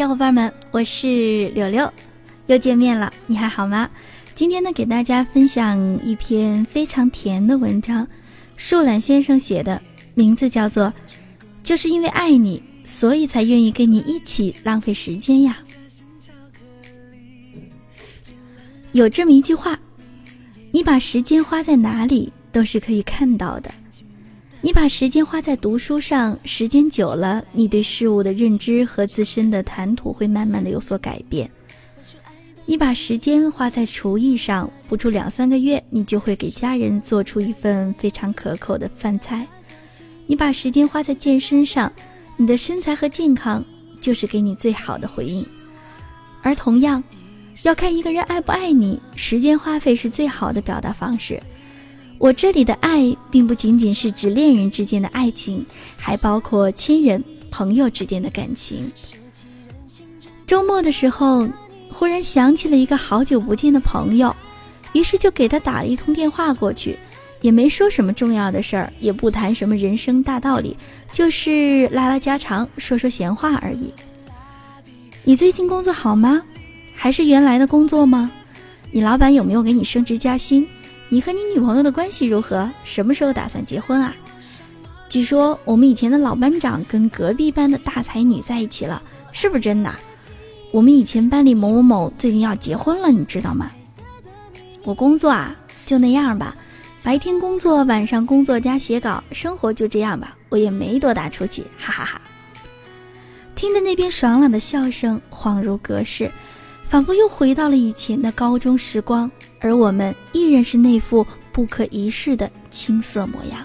小伙伴们，我是柳柳，又见面了，你还好吗？今天呢，给大家分享一篇非常甜的文章，树懒先生写的，名字叫做《就是因为爱你，所以才愿意跟你一起浪费时间呀》。有这么一句话，你把时间花在哪里，都是可以看到的。你把时间花在读书上，时间久了，你对事物的认知和自身的谈吐会慢慢的有所改变。你把时间花在厨艺上，不出两三个月，你就会给家人做出一份非常可口的饭菜。你把时间花在健身上，你的身材和健康就是给你最好的回应。而同样，要看一个人爱不爱你，时间花费是最好的表达方式。我这里的爱，并不仅仅是指恋人之间的爱情，还包括亲人、朋友之间的感情。周末的时候，忽然想起了一个好久不见的朋友，于是就给他打了一通电话过去，也没说什么重要的事儿，也不谈什么人生大道理，就是拉拉家常，说说闲话而已。你最近工作好吗？还是原来的工作吗？你老板有没有给你升职加薪？你和你女朋友的关系如何？什么时候打算结婚啊？据说我们以前的老班长跟隔壁班的大才女在一起了，是不是真的？我们以前班里某某某最近要结婚了，你知道吗？我工作啊，就那样吧，白天工作，晚上工作加写稿，生活就这样吧，我也没多大出息，哈哈哈。听着那边爽朗的笑声，恍如隔世，仿佛又回到了以前的高中时光。而我们依然是那副不可一世的青涩模样。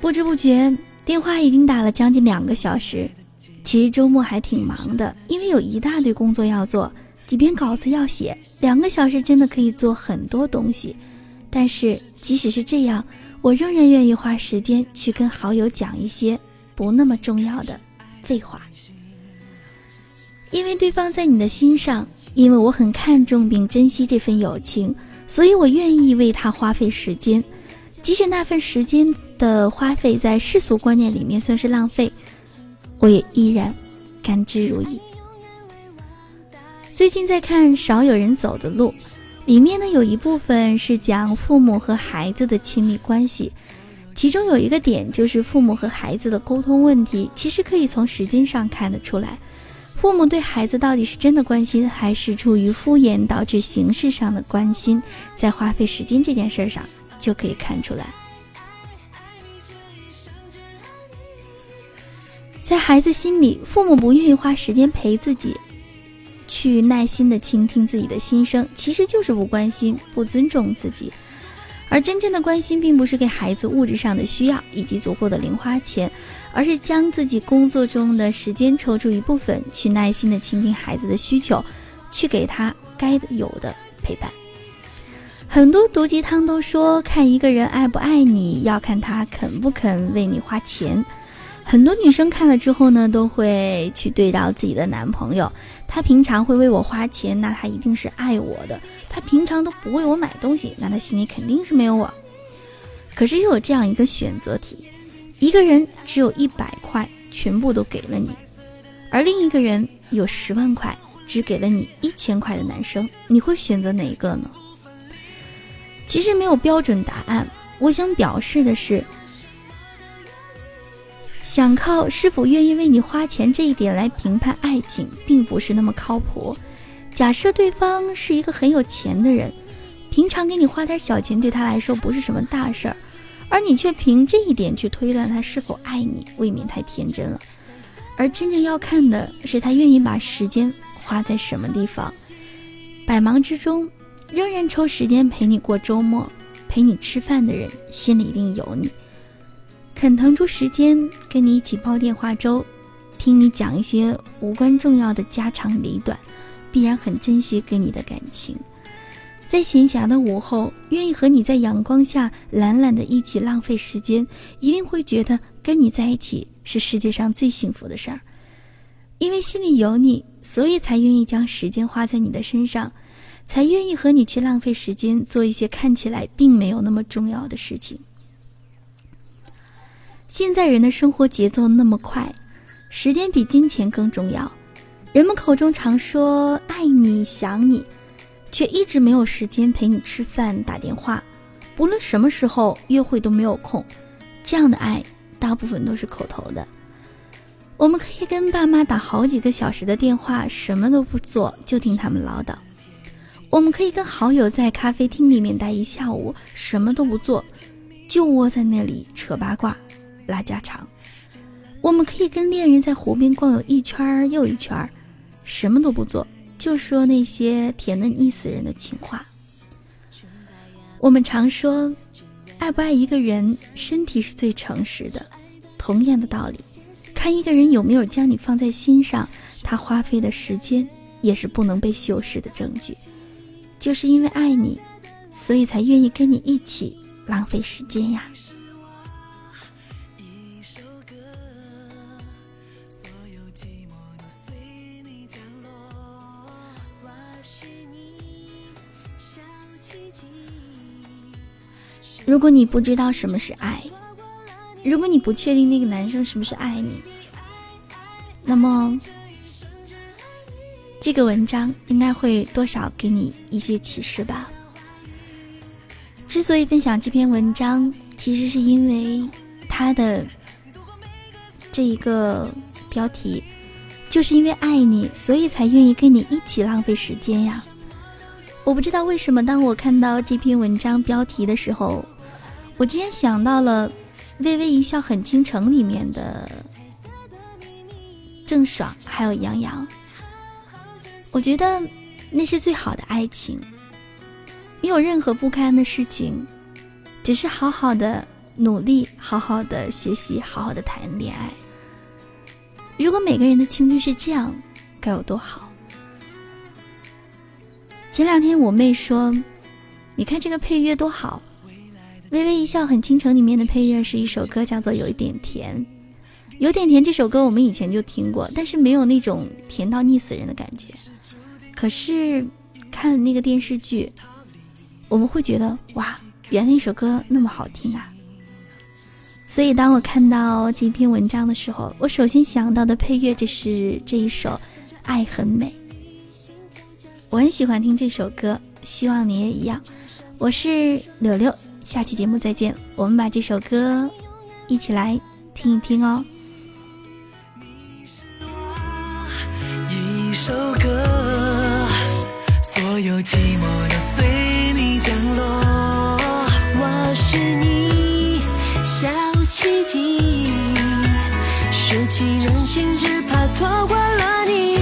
不知不觉，电话已经打了将近两个小时。其实周末还挺忙的，因为有一大堆工作要做，几篇稿子要写。两个小时真的可以做很多东西，但是即使是这样，我仍然愿意花时间去跟好友讲一些不那么重要的废话。因为对方在你的心上，因为我很看重并珍惜这份友情，所以我愿意为他花费时间，即使那份时间的花费在世俗观念里面算是浪费，我也依然甘之如饴。最近在看《少有人走的路》，里面呢有一部分是讲父母和孩子的亲密关系，其中有一个点就是父母和孩子的沟通问题，其实可以从时间上看得出来。父母对孩子到底是真的关心，还是出于敷衍导致形式上的关心，在花费时间这件事上就可以看出来。在孩子心里，父母不愿意花时间陪自己，去耐心的倾听自己的心声，其实就是不关心、不尊重自己。而真正的关心，并不是给孩子物质上的需要以及足够的零花钱。而是将自己工作中的时间抽出一部分，去耐心的倾听孩子的需求，去给他该有的陪伴。很多毒鸡汤都说，看一个人爱不爱你，要看他肯不肯为你花钱。很多女生看了之后呢，都会去对照自己的男朋友，他平常会为我花钱，那他一定是爱我的；他平常都不为我买东西，那他心里肯定是没有我。可是又有这样一个选择题。一个人只有一百块，全部都给了你，而另一个人有十万块，只给了你一千块的男生，你会选择哪一个呢？其实没有标准答案，我想表示的是，想靠是否愿意为你花钱这一点来评判爱情，并不是那么靠谱。假设对方是一个很有钱的人，平常给你花点小钱，对他来说不是什么大事儿。而你却凭这一点去推断他是否爱你，未免太天真了。而真正要看的是他愿意把时间花在什么地方。百忙之中，仍然抽时间陪你过周末、陪你吃饭的人，心里一定有你。肯腾出时间跟你一起煲电话粥，听你讲一些无关重要的家长里短，必然很珍惜跟你的感情。在闲暇的午后，愿意和你在阳光下懒懒的一起浪费时间，一定会觉得跟你在一起是世界上最幸福的事儿。因为心里有你，所以才愿意将时间花在你的身上，才愿意和你去浪费时间做一些看起来并没有那么重要的事情。现在人的生活节奏那么快，时间比金钱更重要。人们口中常说爱你、想你，却一直没有时间陪你吃饭、打电话。不论什么时候约会都没有空，这样的爱大部分都是口头的。我们可以跟爸妈打好几个小时的电话，什么都不做，就听他们唠叨；我们可以跟好友在咖啡厅里面待一下午，什么都不做，就窝在那里扯八卦、拉家常；我们可以跟恋人在湖边逛游一圈又一圈，什么都不做，就说那些甜的腻死人的情话。我们常说，爱不爱一个人，身体是最诚实的。同样的道理。看一个人有没有将你放在心上，他花费的时间也是不能被修饰的证据。就是因为爱你，所以才愿意跟你一起浪费时间呀。如果你不知道什么是爱，如果你不确定那个男生是不是爱你，那么这个文章应该会多少给你一些启示吧。之所以分享这篇文章，其实是因为它的这一个标题，就是因为爱你，所以才愿意跟你一起浪费时间呀。我不知道为什么，当我看到这篇文章标题的时候，我竟然想到了。微微一笑很倾城里面的郑爽还有杨洋，我觉得那是最好的爱情，没有任何不堪的事情，只是好好的努力，好好的学习，好好的谈恋爱。如果每个人的青春是这样，该有多好！前两天我妹说：“你看这个配乐多好。”微微一笑很倾城里面的配乐是一首歌，叫做《有一点甜》。有点甜这首歌我们以前就听过，但是没有那种甜到腻死人的感觉。可是看了那个电视剧，我们会觉得哇，原来那首歌那么好听啊！所以当我看到这篇文章的时候，我首先想到的配乐就是这一首《爱很美》。我很喜欢听这首歌，希望你也一样。我是柳柳。下期节目再见，我们把这首歌一起来听一听哦。你是我一首歌，所有寂寞都随你降落。我是你小奇迹，拾起任性，只怕错过了你。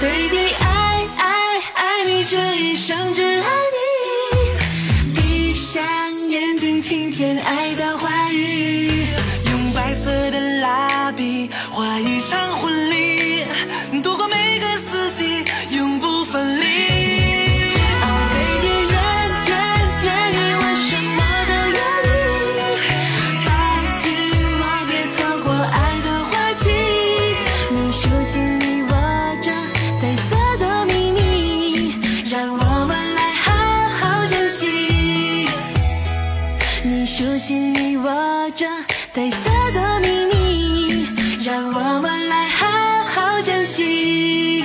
Baby 爱爱爱你这一生只你手心里握着彩色的秘密让我们来好好珍惜。